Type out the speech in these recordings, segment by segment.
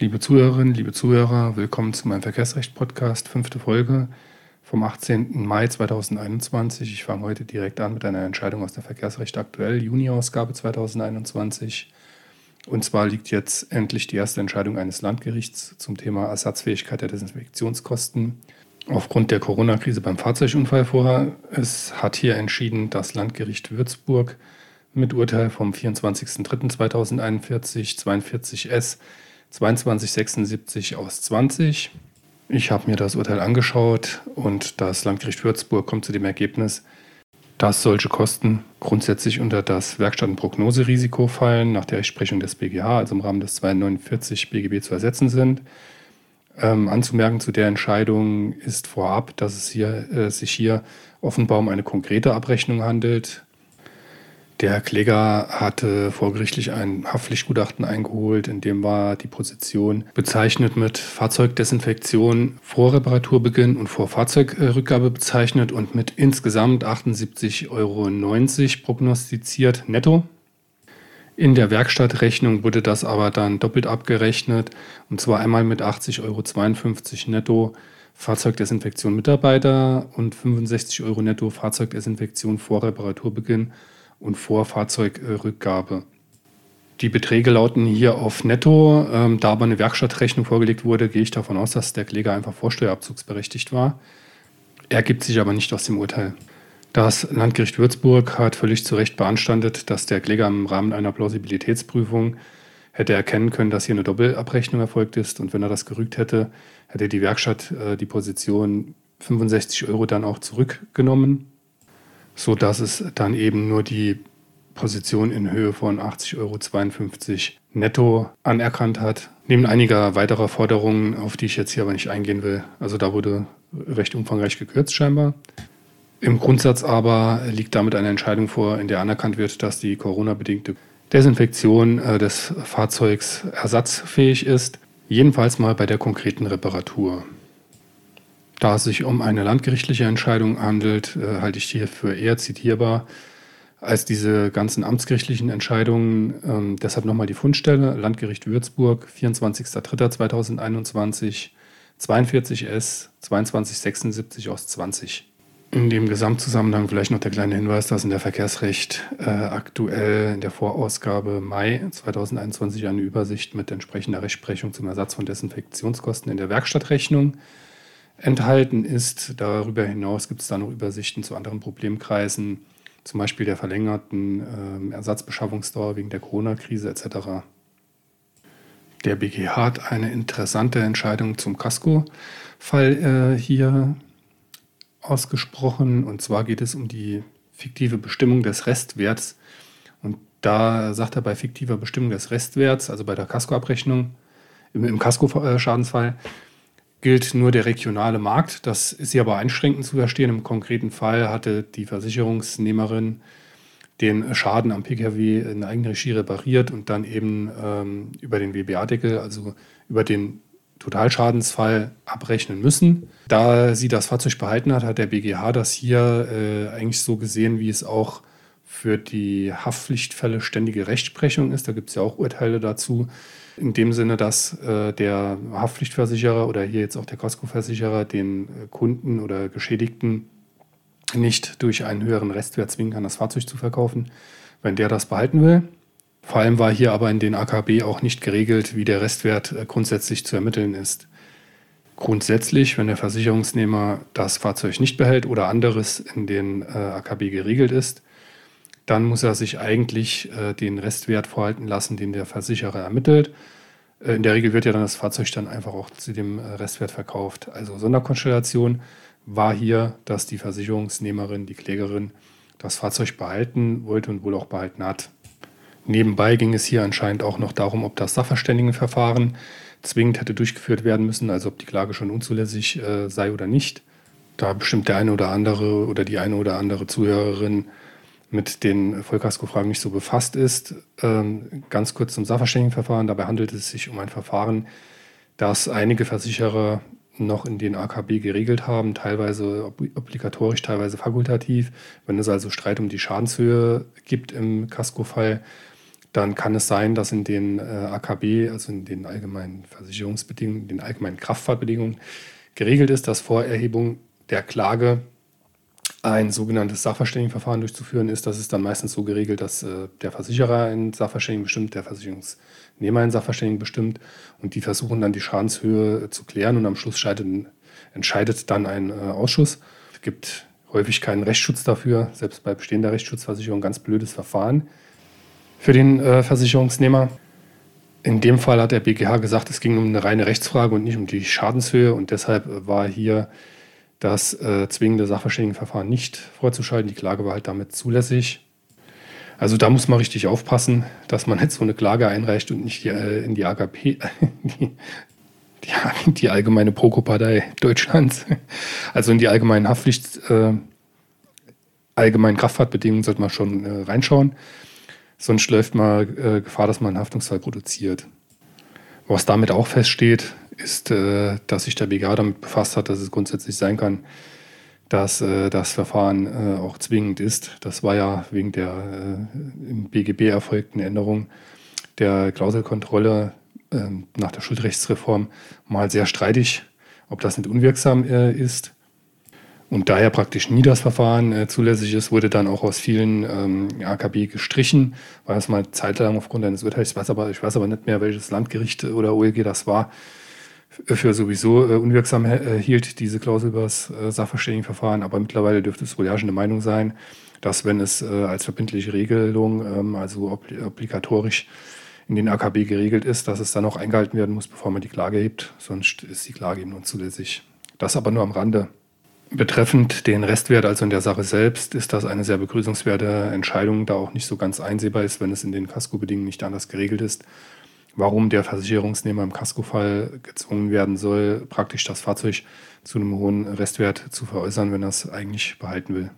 Liebe Zuhörerinnen, liebe Zuhörer, willkommen zu meinem Verkehrsrecht-Podcast, fünfte Folge vom 18. Mai 2021. Ich fange heute direkt an mit einer Entscheidung aus der Verkehrsrecht aktuell, Juni-Ausgabe 2021. Und zwar liegt jetzt endlich die erste Entscheidung eines Landgerichts zum Thema Ersatzfähigkeit der Desinfektionskosten aufgrund der Corona-Krise beim Fahrzeugunfall vor. Es hat hier entschieden das Landgericht Würzburg mit Urteil vom 24.03.2041 42 S 2276 aus 20. Ich habe mir das Urteil angeschaut und das Landgericht Würzburg kommt zu dem Ergebnis, dass solche Kosten grundsätzlich unter das Werkstatt- und Prognoserisiko fallen, nach der Rechtsprechung des BGH, also im Rahmen des 249 BGB zu ersetzen sind. Ähm, anzumerken zu der Entscheidung ist vorab, dass es hier, äh, sich hier offenbar um eine konkrete Abrechnung handelt. Der Kläger hatte vorgerichtlich ein Haftpflichtgutachten eingeholt, in dem war die Position bezeichnet mit Fahrzeugdesinfektion vor Reparaturbeginn und vor Fahrzeugrückgabe bezeichnet und mit insgesamt 78,90 Euro prognostiziert netto. In der Werkstattrechnung wurde das aber dann doppelt abgerechnet und zwar einmal mit 80,52 Euro netto Fahrzeugdesinfektion Mitarbeiter und 65 Euro netto Fahrzeugdesinfektion vor Reparaturbeginn und vor Fahrzeugrückgabe. Die Beträge lauten hier auf Netto. Ähm, da aber eine Werkstattrechnung vorgelegt wurde, gehe ich davon aus, dass der Kläger einfach vorsteuerabzugsberechtigt war. Ergibt sich aber nicht aus dem Urteil. Das Landgericht Würzburg hat völlig zu Recht beanstandet, dass der Kläger im Rahmen einer Plausibilitätsprüfung hätte erkennen können, dass hier eine Doppelabrechnung erfolgt ist. Und wenn er das gerügt hätte, hätte die Werkstatt äh, die Position 65 Euro dann auch zurückgenommen so dass es dann eben nur die Position in Höhe von 80,52 Euro netto anerkannt hat. Neben einiger weiterer Forderungen, auf die ich jetzt hier aber nicht eingehen will. Also da wurde recht umfangreich gekürzt scheinbar. Im Grundsatz aber liegt damit eine Entscheidung vor, in der anerkannt wird, dass die Corona-bedingte Desinfektion äh, des Fahrzeugs ersatzfähig ist. Jedenfalls mal bei der konkreten Reparatur. Da es sich um eine landgerichtliche Entscheidung handelt, äh, halte ich hierfür eher zitierbar als diese ganzen amtsgerichtlichen Entscheidungen. Ähm, deshalb nochmal die Fundstelle, Landgericht Würzburg, 24.03.2021, 42s 2276 aus 20. In dem Gesamtzusammenhang vielleicht noch der kleine Hinweis, dass in der Verkehrsrecht äh, aktuell in der Vorausgabe Mai 2021 eine Übersicht mit entsprechender Rechtsprechung zum Ersatz von Desinfektionskosten in der Werkstattrechnung enthalten ist. Darüber hinaus gibt es da noch Übersichten zu anderen Problemkreisen, zum Beispiel der verlängerten äh, Ersatzbeschaffungsdauer wegen der Corona-Krise etc. Der BGH hat eine interessante Entscheidung zum Casco-Fall äh, hier ausgesprochen. Und zwar geht es um die fiktive Bestimmung des Restwerts. Und da sagt er bei fiktiver Bestimmung des Restwerts, also bei der Casco-Abrechnung, im, im Casco-Schadensfall, gilt nur der regionale Markt. Das ist hier aber einschränkend zu verstehen. Im konkreten Fall hatte die Versicherungsnehmerin den Schaden am Pkw in Eigenregie repariert und dann eben ähm, über den WBA-Deckel, also über den Totalschadensfall abrechnen müssen. Da sie das Fahrzeug behalten hat, hat der BGH das hier äh, eigentlich so gesehen, wie es auch für die Haftpflichtfälle ständige Rechtsprechung ist. Da gibt es ja auch Urteile dazu. In dem Sinne, dass äh, der Haftpflichtversicherer oder hier jetzt auch der Casco-Versicherer den äh, Kunden oder Geschädigten nicht durch einen höheren Restwert zwingen kann, das Fahrzeug zu verkaufen, wenn der das behalten will. Vor allem war hier aber in den AKB auch nicht geregelt, wie der Restwert äh, grundsätzlich zu ermitteln ist. Grundsätzlich, wenn der Versicherungsnehmer das Fahrzeug nicht behält oder anderes in den äh, AKB geregelt ist, dann muss er sich eigentlich äh, den Restwert vorhalten lassen, den der Versicherer ermittelt. Äh, in der Regel wird ja dann das Fahrzeug dann einfach auch zu dem äh, Restwert verkauft. Also Sonderkonstellation war hier, dass die Versicherungsnehmerin, die Klägerin, das Fahrzeug behalten wollte und wohl auch behalten hat. Nebenbei ging es hier anscheinend auch noch darum, ob das Sachverständigenverfahren zwingend hätte durchgeführt werden müssen, also ob die Klage schon unzulässig äh, sei oder nicht. Da bestimmt der eine oder andere oder die eine oder andere Zuhörerin mit den Vollkasko-Fragen nicht so befasst ist. Ähm, ganz kurz zum Sachverständigenverfahren. Dabei handelt es sich um ein Verfahren, das einige Versicherer noch in den AKB geregelt haben, teilweise obligatorisch, teilweise fakultativ. Wenn es also Streit um die Schadenshöhe gibt im Casco-Fall, dann kann es sein, dass in den äh, AKB, also in den allgemeinen Versicherungsbedingungen, den allgemeinen Kraftfahrtbedingungen geregelt ist, dass vor Erhebung der Klage ein sogenanntes Sachverständigenverfahren durchzuführen ist. Das ist dann meistens so geregelt, dass äh, der Versicherer einen Sachverständigen bestimmt, der Versicherungsnehmer einen Sachverständigen bestimmt und die versuchen dann die Schadenshöhe zu klären und am Schluss entscheidet dann ein äh, Ausschuss. Es gibt häufig keinen Rechtsschutz dafür, selbst bei bestehender Rechtsschutzversicherung ganz blödes Verfahren für den äh, Versicherungsnehmer. In dem Fall hat der BGH gesagt, es ging um eine reine Rechtsfrage und nicht um die Schadenshöhe und deshalb war hier das äh, zwingende Sachverständigenverfahren nicht vorzuschalten. Die Klage war halt damit zulässig. Also da muss man richtig aufpassen, dass man jetzt so eine Klage einreicht und nicht die, äh, in die AKP, die, die, die allgemeine Proko-Partei Deutschlands, also in die allgemeinen Haftpflicht, äh, allgemeinen Kraftfahrtbedingungen sollte man schon äh, reinschauen. Sonst läuft man äh, Gefahr, dass man einen Haftungsfall produziert. Was damit auch feststeht, ist, äh, dass sich der BGH damit befasst hat, dass es grundsätzlich sein kann, dass äh, das Verfahren äh, auch zwingend ist. Das war ja wegen der im BGB erfolgten Änderung der Klauselkontrolle ähm, nach der Schuldrechtsreform mal sehr streitig, ob das nicht unwirksam ist. Und daher praktisch nie das Verfahren zulässig ist, wurde dann auch aus vielen ähm, AKB gestrichen, weil es mal zeitlang aufgrund eines Urteils, ich weiß, aber, ich weiß aber nicht mehr, welches Landgericht oder OLG das war, für sowieso äh, unwirksam äh, hielt, diese Klausel über das äh, Sachverständigenverfahren. Aber mittlerweile dürfte es wohl ja schon eine Meinung sein, dass wenn es äh, als verbindliche Regelung, ähm, also obli obligatorisch in den AKB geregelt ist, dass es dann auch eingehalten werden muss, bevor man die Klage hebt. Sonst ist die Klage eben unzulässig. Das aber nur am Rande. Betreffend den Restwert, also in der Sache selbst, ist das eine sehr begrüßenswerte Entscheidung, da auch nicht so ganz einsehbar ist, wenn es in den Casco-Bedingungen nicht anders geregelt ist, warum der Versicherungsnehmer im Casco-Fall gezwungen werden soll, praktisch das Fahrzeug zu einem hohen Restwert zu veräußern, wenn er es eigentlich behalten will.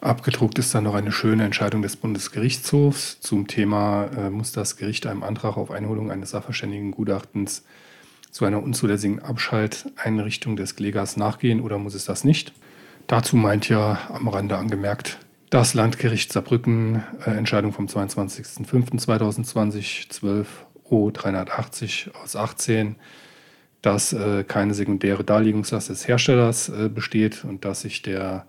Abgedruckt ist dann noch eine schöne Entscheidung des Bundesgerichtshofs zum Thema, äh, muss das Gericht einem Antrag auf Einholung eines Sachverständigengutachtens zu einer unzulässigen Abschalteinrichtung des Klägers nachgehen oder muss es das nicht? Dazu meint ja am Rande angemerkt das Landgericht Saarbrücken, äh, Entscheidung vom 22.05.2020, 12 O 380 aus 18, dass äh, keine sekundäre Darlegungslast des Herstellers äh, besteht und dass sich der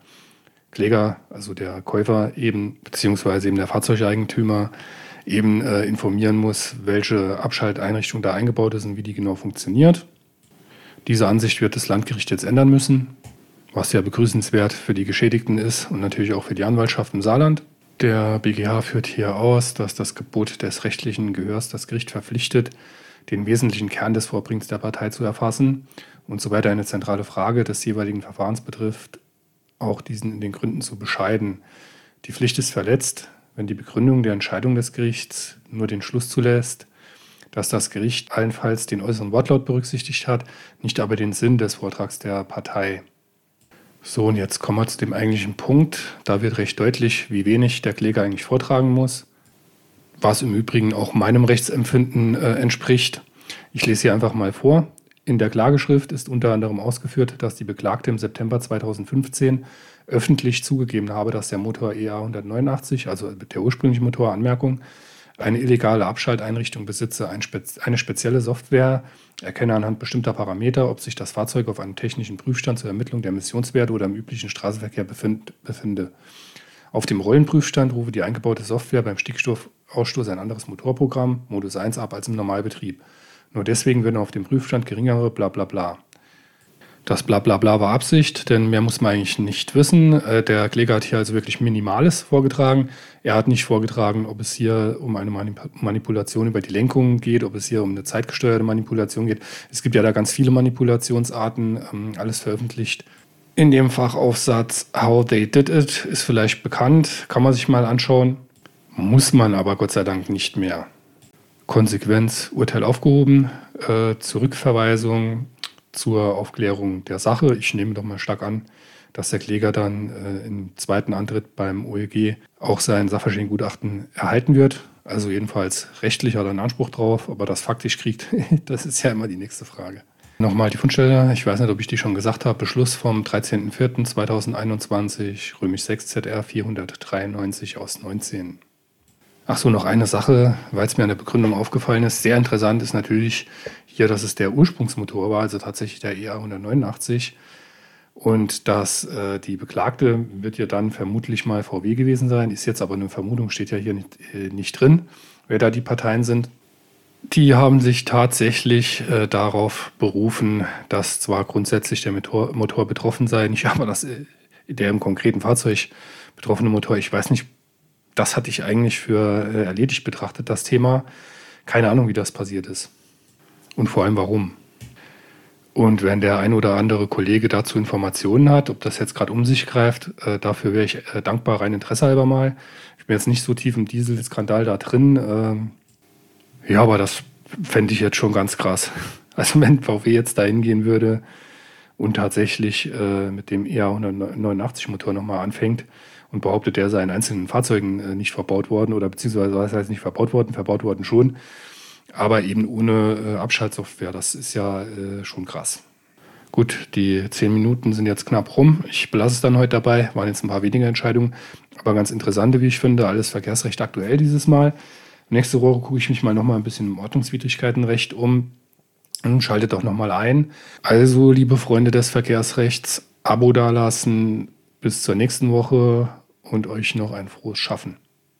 Kläger, also der Käufer eben, beziehungsweise eben der Fahrzeugeigentümer, eben äh, informieren muss, welche Abschalteinrichtung da eingebaut ist und wie die genau funktioniert. Diese Ansicht wird das Landgericht jetzt ändern müssen, was ja begrüßenswert für die Geschädigten ist und natürlich auch für die Anwaltschaft im Saarland. Der BGH führt hier aus, dass das Gebot des rechtlichen Gehörs das Gericht verpflichtet, den wesentlichen Kern des Vorbringens der Partei zu erfassen und soweit eine zentrale Frage des jeweiligen Verfahrens betrifft, auch diesen in den Gründen zu bescheiden. Die Pflicht ist verletzt, wenn die Begründung der Entscheidung des Gerichts nur den Schluss zulässt, dass das Gericht allenfalls den äußeren Wortlaut berücksichtigt hat, nicht aber den Sinn des Vortrags der Partei. So, und jetzt kommen wir zu dem eigentlichen Punkt. Da wird recht deutlich, wie wenig der Kläger eigentlich vortragen muss, was im Übrigen auch meinem Rechtsempfinden äh, entspricht. Ich lese hier einfach mal vor. In der Klageschrift ist unter anderem ausgeführt, dass die Beklagte im September 2015 öffentlich zugegeben habe, dass der Motor EA 189, also der ursprüngliche Motor, Anmerkung, eine illegale Abschalteinrichtung besitze, eine spezielle Software erkenne anhand bestimmter Parameter, ob sich das Fahrzeug auf einem technischen Prüfstand zur Ermittlung der Emissionswerte oder im üblichen Straßenverkehr befinde. Auf dem Rollenprüfstand rufe die eingebaute Software beim Stickstoffausstoß ein anderes Motorprogramm, Modus 1, ab als im Normalbetrieb. Nur deswegen würden auf dem Prüfstand geringere bla bla bla. Das Blablabla war Absicht, denn mehr muss man eigentlich nicht wissen. Äh, der Kläger hat hier also wirklich Minimales vorgetragen. Er hat nicht vorgetragen, ob es hier um eine Manipulation über die Lenkung geht, ob es hier um eine zeitgesteuerte Manipulation geht. Es gibt ja da ganz viele Manipulationsarten, ähm, alles veröffentlicht. In dem Fachaufsatz How They Did It ist vielleicht bekannt, kann man sich mal anschauen. Muss man aber Gott sei Dank nicht mehr. Konsequenz, Urteil aufgehoben, äh, Zurückverweisung, zur Aufklärung der Sache. Ich nehme doch mal stark an, dass der Kläger dann äh, im zweiten Antritt beim OEG auch sein Sachverständigengutachten erhalten wird. Also jedenfalls rechtlich hat er einen Anspruch drauf, aber das faktisch kriegt, das ist ja immer die nächste Frage. Nochmal die Fundstelle, ich weiß nicht, ob ich die schon gesagt habe, Beschluss vom 13.04.2021, römisch 6 ZR 493 aus 19. Ach so, noch eine Sache, weil es mir an der Begründung aufgefallen ist. Sehr interessant ist natürlich hier, dass es der Ursprungsmotor war, also tatsächlich der EA 189. Und dass äh, die Beklagte wird ja dann vermutlich mal VW gewesen sein, ist jetzt aber eine Vermutung, steht ja hier nicht, äh, nicht drin, wer da die Parteien sind. Die haben sich tatsächlich äh, darauf berufen, dass zwar grundsätzlich der Motor, Motor betroffen sei, nicht aber dass äh, der im konkreten Fahrzeug betroffene Motor, ich weiß nicht, das hatte ich eigentlich für äh, erledigt betrachtet, das Thema. Keine Ahnung, wie das passiert ist. Und vor allem warum. Und wenn der ein oder andere Kollege dazu Informationen hat, ob das jetzt gerade um sich greift, äh, dafür wäre ich äh, dankbar, rein Interesse halber mal. Ich bin jetzt nicht so tief im Dieselskandal da drin. Ähm, ja, aber das fände ich jetzt schon ganz krass. Also wenn VW jetzt da hingehen würde und tatsächlich äh, mit dem EA 189 Motor nochmal anfängt und behauptet, der sei in einzelnen Fahrzeugen äh, nicht verbaut worden oder beziehungsweise was heißt nicht verbaut worden, verbaut worden schon, aber eben ohne äh, Abschaltsoftware. Das ist ja äh, schon krass. Gut, die zehn Minuten sind jetzt knapp rum. Ich belasse es dann heute dabei. Waren jetzt ein paar weniger Entscheidungen, aber ganz interessante, wie ich finde. Alles Verkehrsrecht aktuell dieses Mal. Nächste Woche gucke ich mich mal nochmal ein bisschen im Ordnungswidrigkeitenrecht um und schaltet auch nochmal ein. Also, liebe Freunde des Verkehrsrechts, Abo dalassen. Bis zur nächsten Woche und euch noch ein frohes Schaffen.